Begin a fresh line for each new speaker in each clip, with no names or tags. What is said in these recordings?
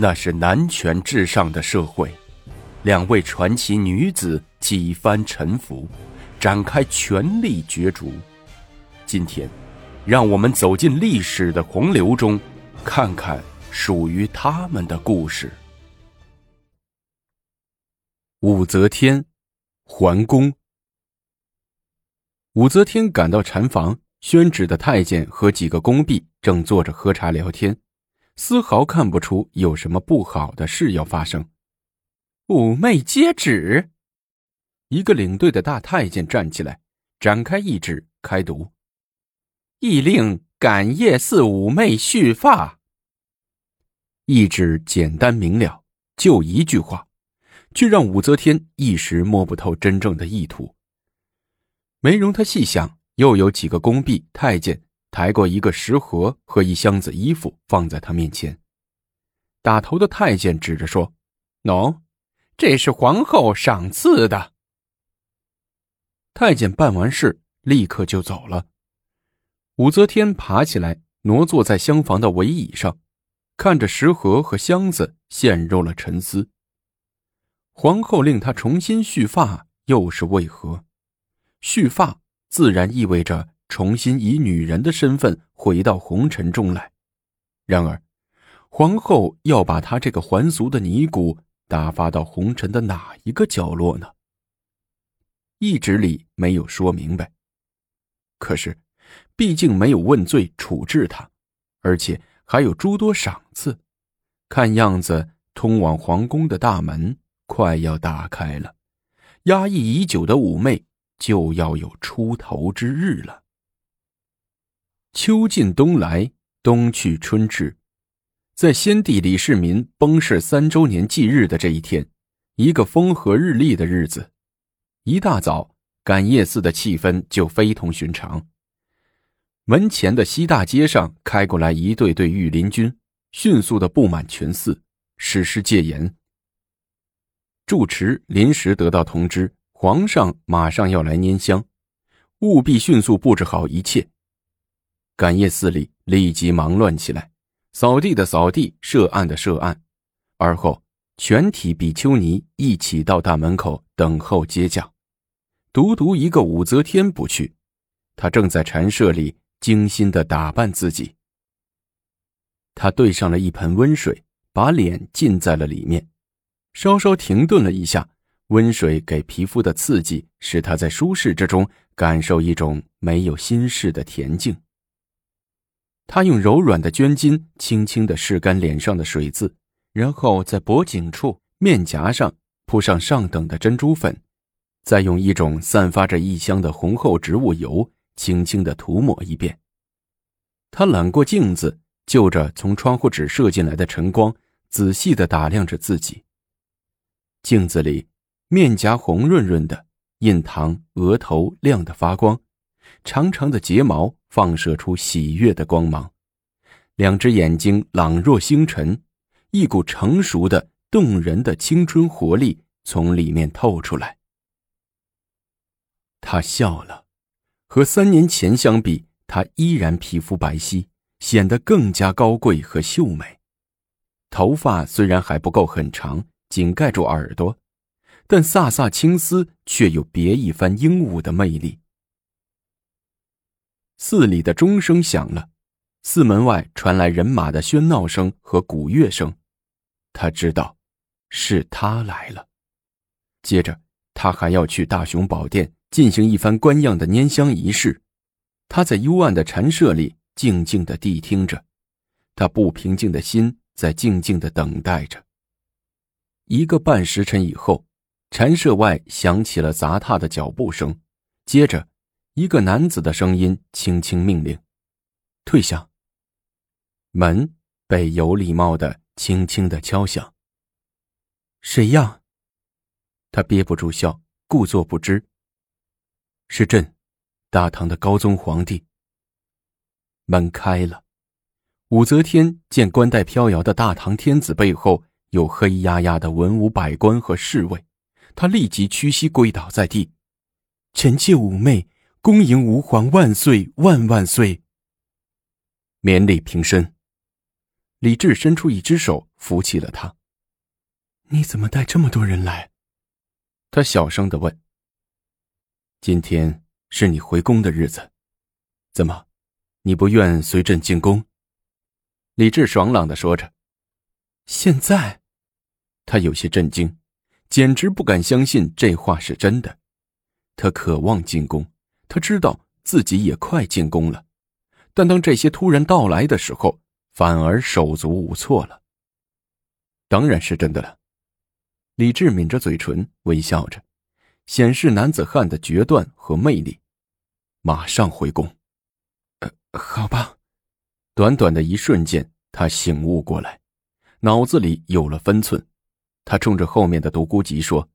那是男权至上的社会，两位传奇女子几番沉浮，展开权力角逐。今天，让我们走进历史的洪流中，看看属于他们的故事。武则天，桓公。武则天赶到禅房，宣旨的太监和几个宫婢正坐着喝茶聊天。丝毫看不出有什么不好的事要发生。妩媚接旨，一个领队的大太监站起来，展开懿旨，开读：“懿令感业寺妩媚续发。”懿旨简单明了，就一句话，却让武则天一时摸不透真正的意图。没容他细想，又有几个宫婢、太监。抬过一个食盒和一箱子衣服放在他面前，打头的太监指着说：“喏，这是皇后赏赐的。”太监办完事，立刻就走了。武则天爬起来，挪坐在厢房的围椅上，看着食盒和箱子，陷入了沉思。皇后令她重新蓄发，又是为何？蓄发自然意味着。重新以女人的身份回到红尘中来，然而，皇后要把她这个还俗的尼姑打发到红尘的哪一个角落呢？懿旨里没有说明白。可是，毕竟没有问罪处置她，而且还有诸多赏赐，看样子通往皇宫的大门快要打开了，压抑已久的妩媚就要有出头之日了。秋尽冬来，冬去春至，在先帝李世民崩逝三周年忌日的这一天，一个风和日丽的日子，一大早，感业寺的气氛就非同寻常。门前的西大街上开过来一队队御林军，迅速的布满全寺，实施戒严。住持临时得到通知，皇上马上要来拈香，务必迅速布置好一切。感业寺里立即忙乱起来，扫地的扫地，涉案的涉案，而后全体比丘尼一起到大门口等候接驾，独独一个武则天不去，她正在禅舍里精心的打扮自己。她兑上了一盆温水，把脸浸在了里面，稍稍停顿了一下，温水给皮肤的刺激使她在舒适之中感受一种没有心事的恬静。他用柔软的绢巾轻轻的拭干脸上的水渍，然后在脖颈处、面颊上铺上上等的珍珠粉，再用一种散发着异香的红厚植物油轻轻的涂抹一遍。他揽过镜子，就着从窗户纸射进来的晨光，仔细的打量着自己。镜子里，面颊红润润的，印堂、额头亮得发光。长长的睫毛放射出喜悦的光芒，两只眼睛朗若星辰，一股成熟的、动人的青春活力从里面透出来。他笑了，和三年前相比，他依然皮肤白皙，显得更加高贵和秀美。头发虽然还不够很长，仅盖住耳朵，但飒飒青丝却有别一番英武的魅力。寺里的钟声响了，寺门外传来人马的喧闹声和鼓乐声。他知道，是他来了。接着，他还要去大雄宝殿进行一番官样的拈香仪式。他在幽暗的禅舍里静静的谛听着，他不平静的心在静静的等待着。一个半时辰以后，禅舍外响起了杂沓的脚步声，接着。一个男子的声音轻轻命令：“退下。”门被有礼貌的轻轻的敲响。谁呀？他憋不住笑，故作不知。是朕，大唐的高宗皇帝。门开了，武则天见冠带飘摇的大唐天子背后有黑压压的文武百官和侍卫，她立即屈膝跪倒在地：“臣妾妩媚。”恭迎吾皇万岁万万岁！免礼平身。李治伸出一只手扶起了他。
你怎么带这么多人来？
他小声的问。今天是你回宫的日子，怎么，你不愿随朕进宫？李治爽朗的说着。
现在，
他有些震惊，简直不敢相信这话是真的。他渴望进宫，他知道自己也快进宫了，但当这些突然到来的时候，反而手足无措了。当然是真的了，李治抿着嘴唇，微笑着。显示男子汉的决断和魅力，马上回宫。
呃，好吧。
短短的一瞬间，他醒悟过来，脑子里有了分寸。他冲着后面的独孤及说：“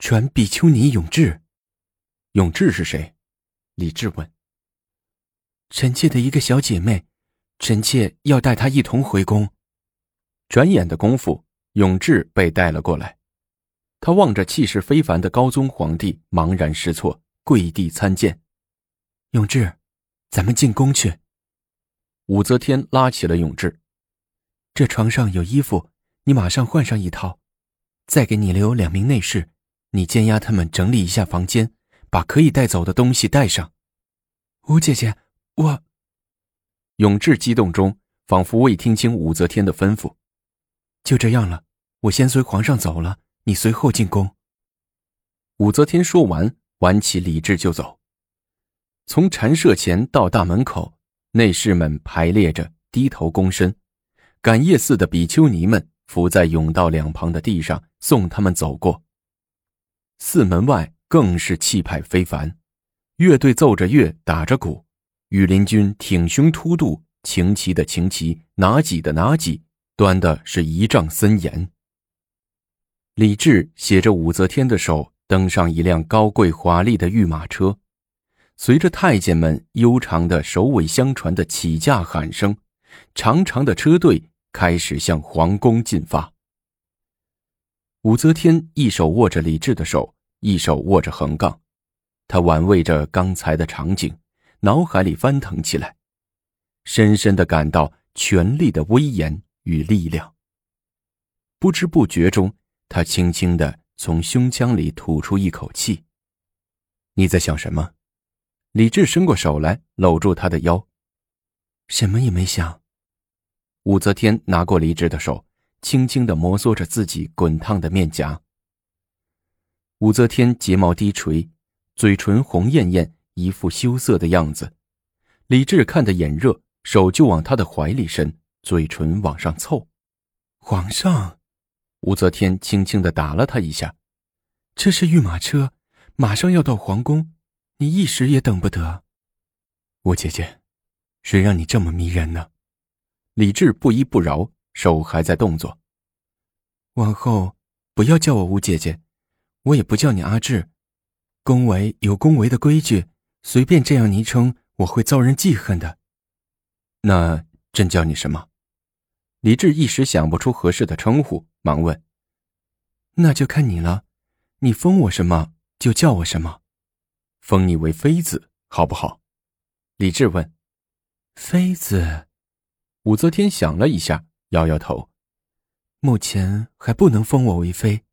传比丘尼永志。”
永志是谁？李治问。
臣妾的一个小姐妹，臣妾要带她一同回宫。
转眼的功夫，永志被带了过来。他望着气势非凡的高宗皇帝，茫然失措，跪地参见。
永志，咱们进宫去。
武则天拉起了永志，
这床上有衣服，你马上换上一套。再给你留两名内侍，你监押他们整理一下房间，把可以带走的东西带上。吴姐姐，我……
永志激动中仿佛未听清武则天的吩咐。
就这样了，我先随皇上走了。你随后进宫。
武则天说完，挽起李治就走。从禅舍前到大门口，内侍们排列着，低头躬身。感业寺的比丘尼们伏在甬道两旁的地上，送他们走过。寺门外更是气派非凡，乐队奏着乐，打着鼓，羽林军挺胸凸肚，擎旗的擎旗，拿戟的拿戟，端的是一丈森严。李治携着武则天的手登上一辆高贵华丽的御马车，随着太监们悠长的首尾相传的起驾喊声，长长的车队开始向皇宫进发。武则天一手握着李治的手，一手握着横杠，他玩味着刚才的场景，脑海里翻腾起来，深深的感到权力的威严与力量。不知不觉中。他轻轻的从胸腔里吐出一口气。你在想什么？李治伸过手来搂住他的腰。
什么也没想。
武则天拿过李治的手，轻轻的摩挲着自己滚烫的面颊。武则天睫毛低垂，嘴唇红艳艳，一副羞涩的样子。李治看得眼热，手就往她的怀里伸，嘴唇往上凑。
皇上。
武则天轻轻的打了他一下，
这是御马车，马上要到皇宫，你一时也等不得。
我姐姐，谁让你这么迷人呢？李治不依不饶，手还在动作。
往后不要叫我吴姐姐，我也不叫你阿志，宫闱有宫闱的规矩，随便这样昵称，我会遭人记恨的。
那朕叫你什么？李治一时想不出合适的称呼。忙问：“
那就看你了，你封我什么就叫我什么，
封你为妃子好不好？”李治问。
“妃子。”
武则天想了一下，摇摇头：“
目前还不能封我为妃，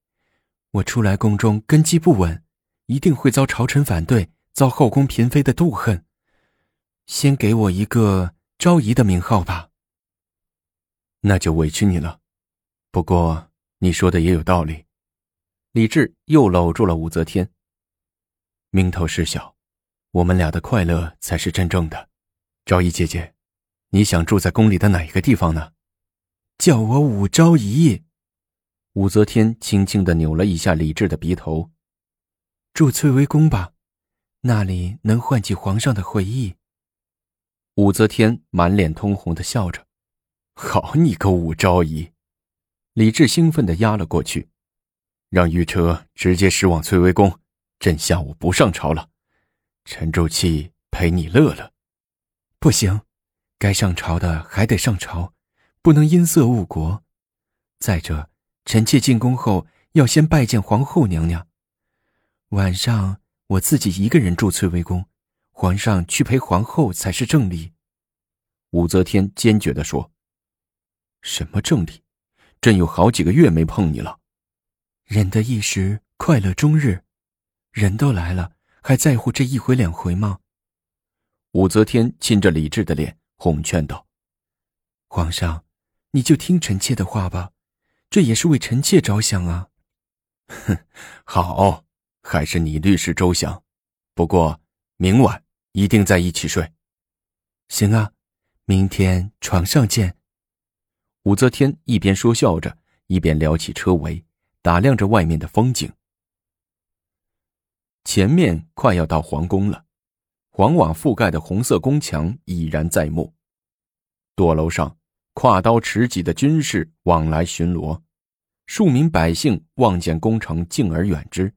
我出来宫中根基不稳，一定会遭朝臣反对，遭后宫嫔妃的妒恨。先给我一个昭仪的名号吧。”
那就委屈你了。不过你说的也有道理，李治又搂住了武则天。名头事小，我们俩的快乐才是真正的。昭仪姐姐，你想住在宫里的哪一个地方呢？
叫我武昭仪。
武则天轻轻的扭了一下李治的鼻头。
住翠微宫吧，那里能唤起皇上的回忆。
武则天满脸通红的笑着：“好你个武昭仪！”李治兴奋的压了过去，让御车直接驶往翠微宫。朕下午不上朝了，沉住气陪你乐乐。
不行，该上朝的还得上朝，不能因色误国。再者，臣妾进宫后要先拜见皇后娘娘。晚上我自己一个人住翠微宫，皇上去陪皇后才是正理。
武则天坚决的说。什么正理？朕有好几个月没碰你了。
人的一时快乐终日，人都来了，还在乎这一回两回吗？
武则天亲着李治的脸，哄劝道：“
皇上，你就听臣妾的话吧，这也是为臣妾着想啊。”
哼，好，还是你律师周详。不过明晚一定在一起睡。
行啊，明天床上见。
武则天一边说笑着，一边撩起车帷，打量着外面的风景。前面快要到皇宫了。黄瓦覆盖的红色宫墙已然在目，堕楼上挎刀持戟的军士往来巡逻，庶民百姓望见宫城，敬而远之。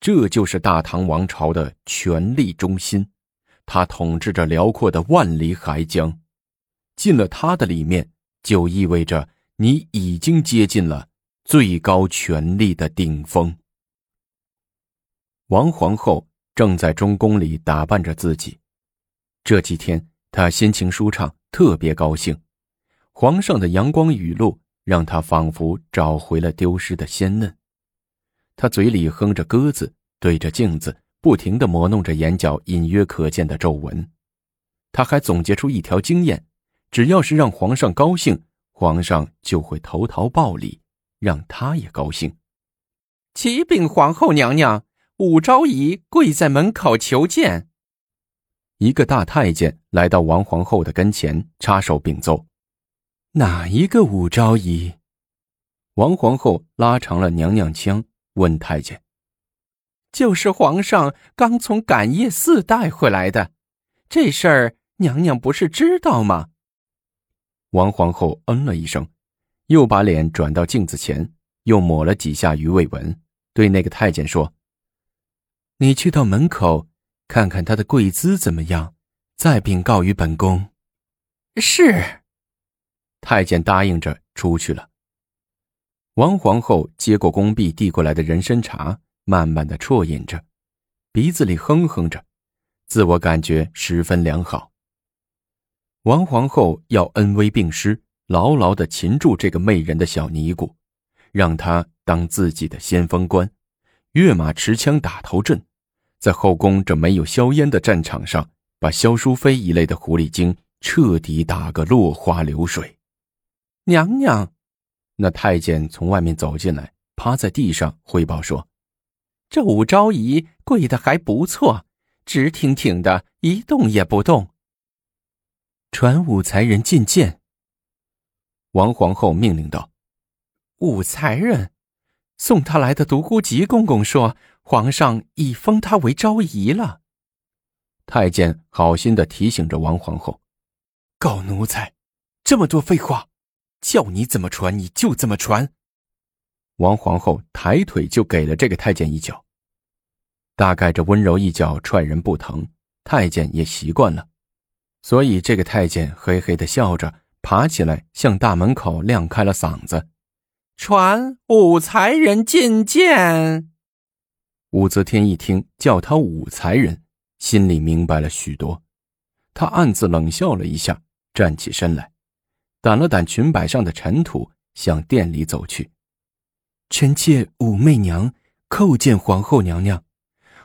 这就是大唐王朝的权力中心，它统治着辽阔的万里海疆。进了他的里面，就意味着你已经接近了最高权力的顶峰。王皇后。正在中宫里打扮着自己，这几天她心情舒畅，特别高兴。皇上的阳光雨露让他仿佛找回了丢失的鲜嫩。他嘴里哼着歌子，对着镜子不停地磨弄着眼角隐约可见的皱纹。他还总结出一条经验：只要是让皇上高兴，皇上就会投桃报李，让他也高兴。
启禀皇后娘娘。武昭仪跪在门口求见。
一个大太监来到王皇后的跟前，插手禀奏：“
哪一个武昭仪？”
王皇后拉长了娘娘腔，问太监：“
就是皇上刚从感业寺带回来的，这事儿娘娘不是知道吗？”
王皇后嗯了一声，又把脸转到镜子前，又抹了几下鱼尾纹，对那个太监说。
你去到门口看看他的跪姿怎么样，再禀告于本宫。
是。
太监答应着出去了。王皇后接过宫婢递过来的人参茶，慢慢的啜饮着，鼻子里哼哼着，自我感觉十分良好。王皇后要恩威并施，牢牢的擒住这个媚人的小尼姑，让她当自己的先锋官。跃马持枪打头阵，在后宫这没有硝烟的战场上，把萧淑妃一类的狐狸精彻底打个落花流水。
娘娘，
那太监从外面走进来，趴在地上汇报说：“
这武昭仪跪的还不错，直挺挺的，一动也不动。”
传武才人觐见。
王皇后命令道：“
武才人。”送他来的独孤吉公公说：“皇上已封他为昭仪了。”
太监好心的提醒着王皇后：“
狗奴才，这么多废话，叫你怎么传你就怎么传。”
王皇后抬腿就给了这个太监一脚。大概这温柔一脚踹人不疼，太监也习惯了，所以这个太监嘿嘿的笑着，爬起来向大门口亮开了嗓子。
传武才人觐见。
武则天一听叫他武才人，心里明白了许多。他暗自冷笑了一下，站起身来，掸了掸裙摆上的尘土，向殿里走去。
臣妾武媚娘叩见皇后娘娘。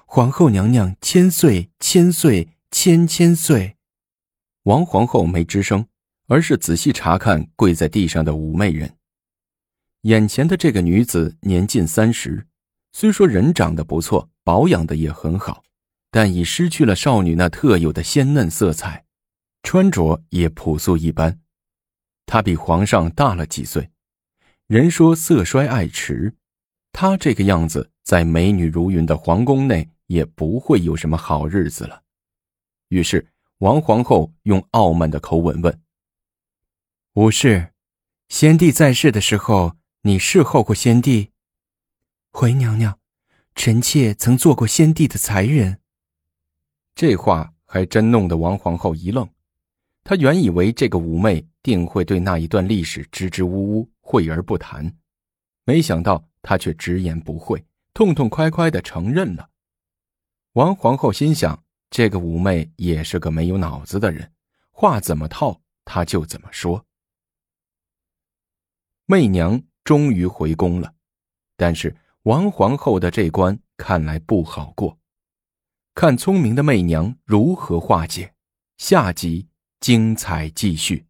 皇后娘娘千岁千岁千千岁。
王皇后没吱声，而是仔细查看跪在地上的武媚人。眼前的这个女子年近三十，虽说人长得不错，保养的也很好，但已失去了少女那特有的鲜嫩色彩，穿着也朴素一般。他比皇上大了几岁，人说色衰爱弛，他这个样子在美女如云的皇宫内也不会有什么好日子了。于是王皇后用傲慢的口吻问：“
武氏，先帝在世的时候。”你侍候过先帝，回娘娘，臣妾曾做过先帝的才人。
这话还真弄得王皇后一愣。他原以为这个妩媚定会对那一段历史支支吾吾，讳而不谈，没想到她却直言不讳，痛痛快快的承认了。王皇后心想，这个妩媚也是个没有脑子的人，话怎么套，她就怎么说。媚娘终于回宫了，但是王皇后的这关看来不好过。看聪明的媚娘如何化解，下集精彩继续。